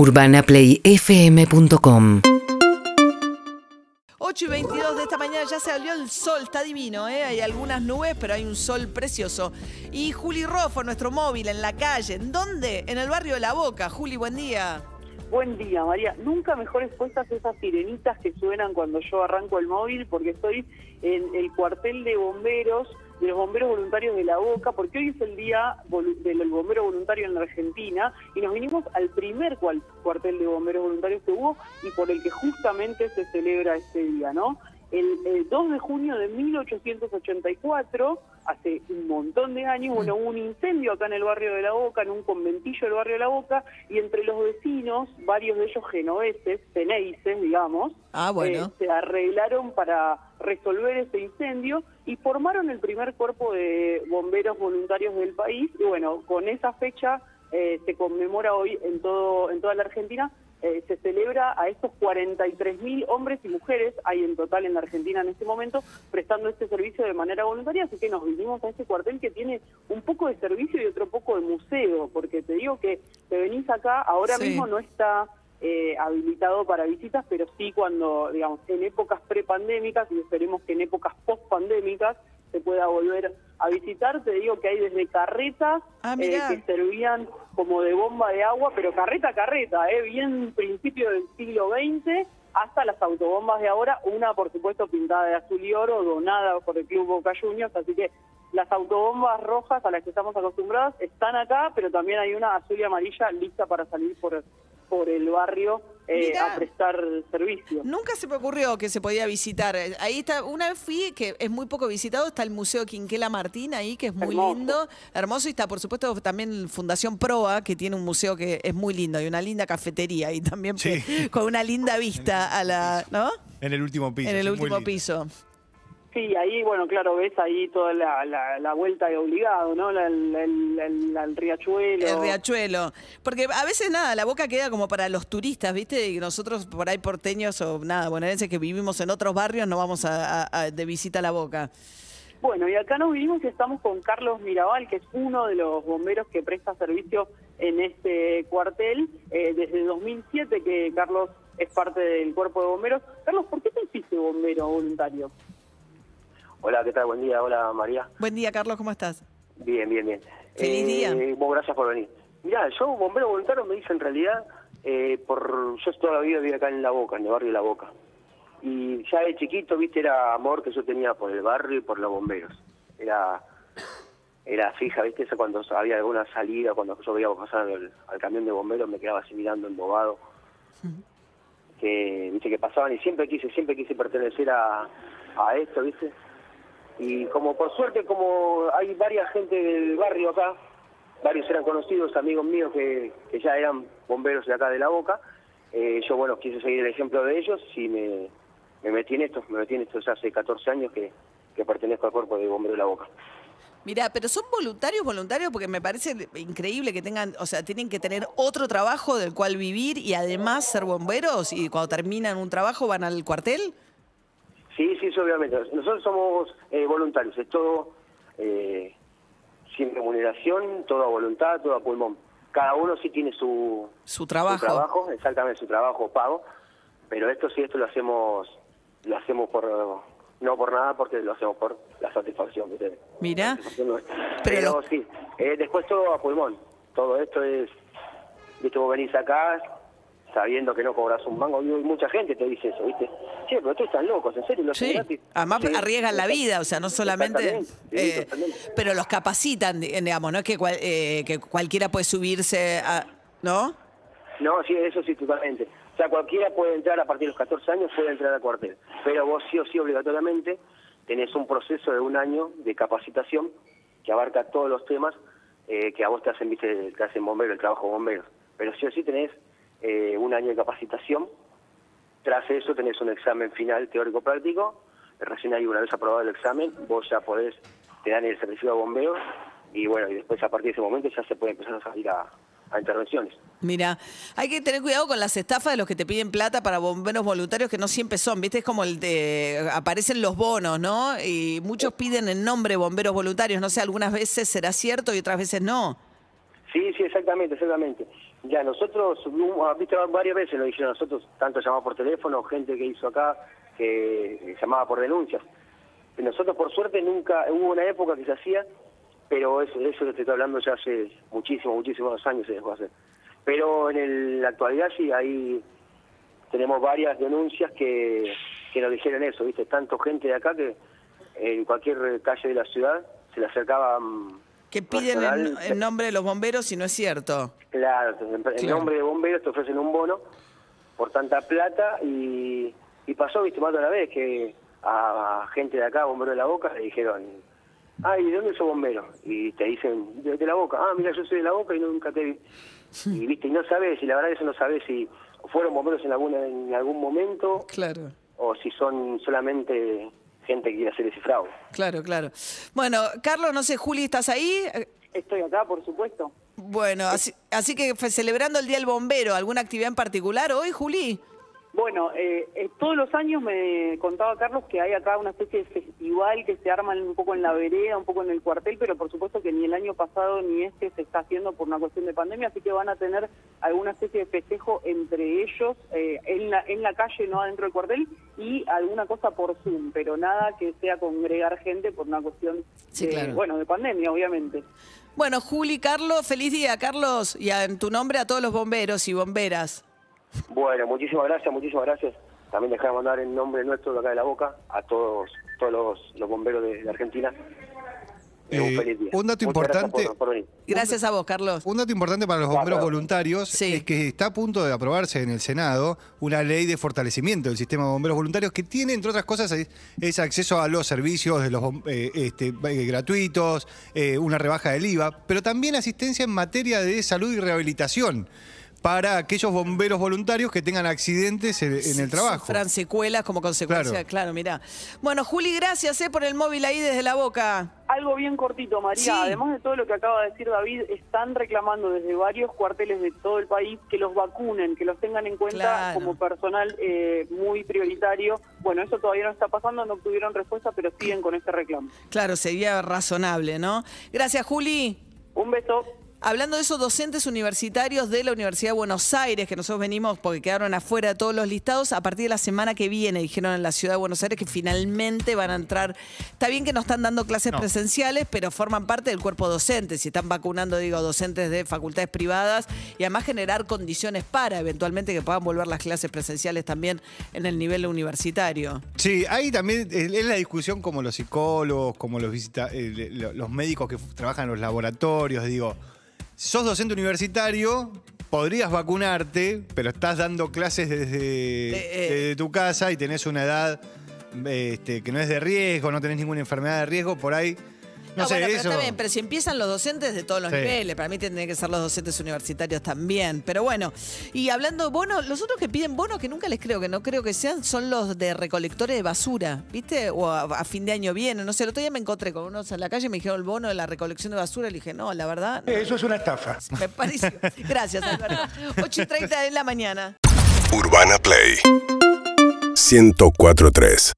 UrbanaPlayFM.com 8 y 22 de esta mañana ya se salió el sol, está divino, ¿eh? hay algunas nubes, pero hay un sol precioso. Y Juli Rofo, nuestro móvil en la calle, ¿en dónde? En el barrio de La Boca. Juli, buen día. Buen día, María. Nunca mejor expuestas esas sirenitas que suenan cuando yo arranco el móvil, porque estoy en el cuartel de bomberos, de los bomberos voluntarios de La Boca, porque hoy es el día del bombero voluntario en la Argentina, y nos vinimos al primer cuartel de bomberos voluntarios que hubo y por el que justamente se celebra este día, ¿no? El, 2 de junio de 1884, hace un montón de años, bueno, hubo un incendio acá en el barrio de La Boca, en un conventillo del barrio de La Boca, y entre los vecinos, varios de ellos genoveses, ceneices, digamos, ah, bueno. Eh, se arreglaron para resolver ese incendio y formaron el primer cuerpo de bomberos voluntarios del país. Y bueno, con esa fecha eh, se conmemora hoy en todo en toda la Argentina eh, se celebra a estos 43.000 hombres y mujeres, hay en total en la Argentina en este momento, prestando este servicio de manera voluntaria, así que nos vinimos a este cuartel que tiene un poco de servicio y otro poco de museo, porque te digo que te venís acá, ahora mismo no está eh, habilitado para visitas, pero sí cuando, digamos, en épocas prepandémicas y esperemos que en épocas postpandémicas se pueda volver a visitar. Te digo que hay desde carretas ah, eh, que servían como de bomba de agua, pero carreta a carreta, eh, bien principio del siglo XX, hasta las autobombas de ahora, una por supuesto pintada de azul y oro, donada por el Club Boca Juniors, así que las autobombas rojas a las que estamos acostumbrados están acá, pero también hay una azul y amarilla lista para salir por, por el barrio eh, a prestar servicio. Nunca se me ocurrió que se podía visitar. Ahí está, una vez fui, que es muy poco visitado, está el Museo Quinquela Martín ahí, que es muy lindo, hermoso, y está por supuesto también Fundación Proa, que tiene un museo que es muy lindo, y una linda cafetería, y también con una linda vista a la, ¿no? En el último piso. En el último piso. Sí, ahí, bueno, claro, ves ahí toda la, la, vuelta de obligado, ¿no? el, riachuelo. El riachuelo. Porque a veces nada, la boca queda como para los turistas, ¿viste? Y nosotros por ahí porteños o nada, bonaerenses que vivimos en otros barrios no vamos a, de visita a la boca. Bueno, y acá nos vinimos y estamos con Carlos Mirabal, que es uno de los bomberos que presta servicio en este cuartel. Eh, desde 2007 que Carlos es parte del cuerpo de bomberos. Carlos, ¿por qué te hiciste bombero voluntario? Hola, ¿qué tal? Buen día. Hola, María. Buen día, Carlos. ¿Cómo estás? Bien, bien, bien. Feliz día. Eh, gracias por venir. Mira, yo bombero voluntario me dice en realidad, eh, por yo toda la vida viví acá en La Boca, en el barrio de La Boca. Y ya de chiquito, viste, era amor que yo tenía por el barrio y por los bomberos. Era era fija, viste, eso cuando había alguna salida, cuando yo veía pasar al, camión de bomberos, me quedaba así mirando embobado. Que, viste, que pasaban y siempre quise, siempre quise pertenecer a, a esto, viste y como por suerte, como hay varias gente del barrio acá, varios eran conocidos, amigos míos que, ya eran bomberos de acá de la Boca, eh, yo bueno, quise seguir el ejemplo de ellos y me, metí en esto, me metí en esto ya hace 14 años que, que pertenezco al cuerpo de bomberos de la Boca. Mira, pero son voluntarios, voluntarios, porque me parece increíble que tengan, o sea, tienen que tener otro trabajo del cual vivir y además ser bomberos y cuando terminan un trabajo van al cuartel. Sí, sí, obviamente. Nosotros somos eh, voluntarios, es todo eh, sin remuneración, todo a voluntad, todo a pulmón. Cada uno sí tiene su, su trabajo. Su trabajo, exactamente, su trabajo pago, pero esto sí, esto lo hacemos, lo hacemos por no por nada porque lo hacemos por la satisfacción. Mira, pero, sí, eh, después todo a pulmón. Todo esto es, viste, vos venís acá, sabiendo que no cobras un mango. Y mucha gente te dice eso, ¿viste? Sí, pero tú estás locos, ¿en serio? sí, además arriesgan la vida, o sea, no solamente... Eh, pero los capacitan, digamos, no es que, eh, que cualquiera puede subirse a... ¿No? No, sí, eso sí, totalmente. O sea, cualquiera puede entrar a partir de los 14 años, puede entrar al cuartel. Pero vos sí o sí, obligatoriamente, tenés un proceso de un año de capacitación que abarca todos los temas eh, que a vos te hacen, viste, te hacen bombero, el trabajo bombero. Pero sí o sí tenés eh, un año de capacitación. Tras eso tenés un examen final teórico-práctico. Recién ahí, una vez aprobado el examen, vos ya podés, te dan el servicio de bombeo y bueno, y después a partir de ese momento ya se puede empezar a salir a, intervenciones. Mira, hay que tener cuidado con las estafas de los que te piden plata para bomberos voluntarios que no siempre son, ¿viste? Es como el de aparecen los bonos, ¿no? Y muchos piden el nombre bomberos voluntarios, no sé, algunas veces será cierto y otras veces no. Sí, sí, exactamente, exactamente. Ya, nosotros, viste, varias veces lo dijeron nosotros, tanto llamaba por teléfono, gente que hizo acá, que llamaba por denuncias. Nosotros, por suerte, nunca, hubo una época que se hacía, pero eso, eso te estoy hablando ya hace muchísimos, muchísimos años se dejó hacer. Pero en la actualidad sí, ahí tenemos varias denuncias que, que nos dijeron eso, ¿viste? Tanto gente de acá que en cualquier calle de la ciudad se le acercaba... Que piden el, nombre de los bomberos y no es cierto. Claro, en, nombre de bomberos te ofrecen un bono por tanta plata y, y pasó, viste, más de una vez que a, gente de acá, bombero de la boca, le dijeron, ay, ¿de dónde sos bombero? Y te dicen, de, la boca, ah, mira, yo soy de la boca y nunca te vi. y viste, y no sabes, y la verdad eso no sabes si fueron bomberos en alguna en algún momento. Claro. O si son solamente gente que quiere hacer ese fraude. Claro, claro. Bueno, Carlos, no sé, Juli, ¿estás ahí? Estoy acá, por supuesto. Bueno, así, así que celebrando el Día del Bombero, ¿alguna actividad en particular hoy, Juli? Bueno, eh, eh, todos los años me contaba Carlos que hay acá una especie de festival que se arma un poco en la vereda, un poco en el cuartel, pero por supuesto que ni el año pasado ni este se está haciendo por una cuestión de pandemia, así que van a tener alguna especie de festejo entre ellos eh, en, la, en la calle, no adentro del cuartel, y alguna cosa por Zoom, pero nada que sea congregar gente por una cuestión, bueno, de pandemia, obviamente. Bueno, Juli, Carlos, feliz día, Carlos, y en tu nombre a todos los bomberos y bomberas. Bueno, muchísimas gracias, muchísimas gracias. También dejar de mandar en nombre nuestro de acá de la boca a todos todos los, bomberos de, Argentina. Eh, un, dato importante. Gracias, a vos, Carlos. Un dato importante para los bomberos voluntarios es que está a punto de aprobarse en el Senado una ley de fortalecimiento del sistema de bomberos voluntarios que tiene, entre otras cosas, es, acceso a los servicios de los eh, este, eh, gratuitos, una rebaja del IVA, pero también asistencia en materia de salud y rehabilitación para aquellos bomberos voluntarios que tengan accidentes en, el trabajo. Sufran secuelas como consecuencia, claro, mira. Bueno, Juli, gracias eh, por el móvil ahí desde la boca. Algo bien cortito, María. Además de todo lo que acaba de decir David, están reclamando desde varios cuarteles de todo el país que los vacunen, que los tengan en cuenta como personal eh, muy prioritario. Bueno, eso todavía no está pasando, no obtuvieron respuesta, pero siguen con este reclamo. Claro, sería razonable, ¿no? Gracias, Juli. Un beso. Hablando de esos docentes universitarios de la Universidad de Buenos Aires, que nosotros venimos porque quedaron afuera de todos los listados, a partir de la semana que viene, dijeron en la Ciudad de Buenos Aires que finalmente van a entrar. Está bien que no están dando clases presenciales, pero forman parte del cuerpo docente. Si están vacunando, digo, docentes de facultades privadas y además generar condiciones para eventualmente que puedan volver las clases presenciales también en el nivel universitario. Sí, ahí también es la discusión como los psicólogos, como los, eh, los médicos que trabajan en los laboratorios, digo sos docente universitario, podrías vacunarte, pero estás dando clases desde, eh, tu casa y tenés una edad este, que no es de riesgo, no tenés ninguna enfermedad de riesgo, por ahí no, sé, pero eso... está bien, pero si empiezan los docentes de todos los niveles, para mí tendrían que ser los docentes universitarios también. Pero bueno, y hablando de bonos, los otros que piden bonos, que nunca les creo, que no creo que sean, son los de recolectores de basura, ¿viste? O a, fin de año vienen, no sé, el otro día me encontré con unos en la calle y me dijeron el bono de la recolección de basura, y le dije, no, la verdad... Eso es una estafa. Me parece... Gracias, Alberto. 8 y 30 de la mañana. Urbana Play 1043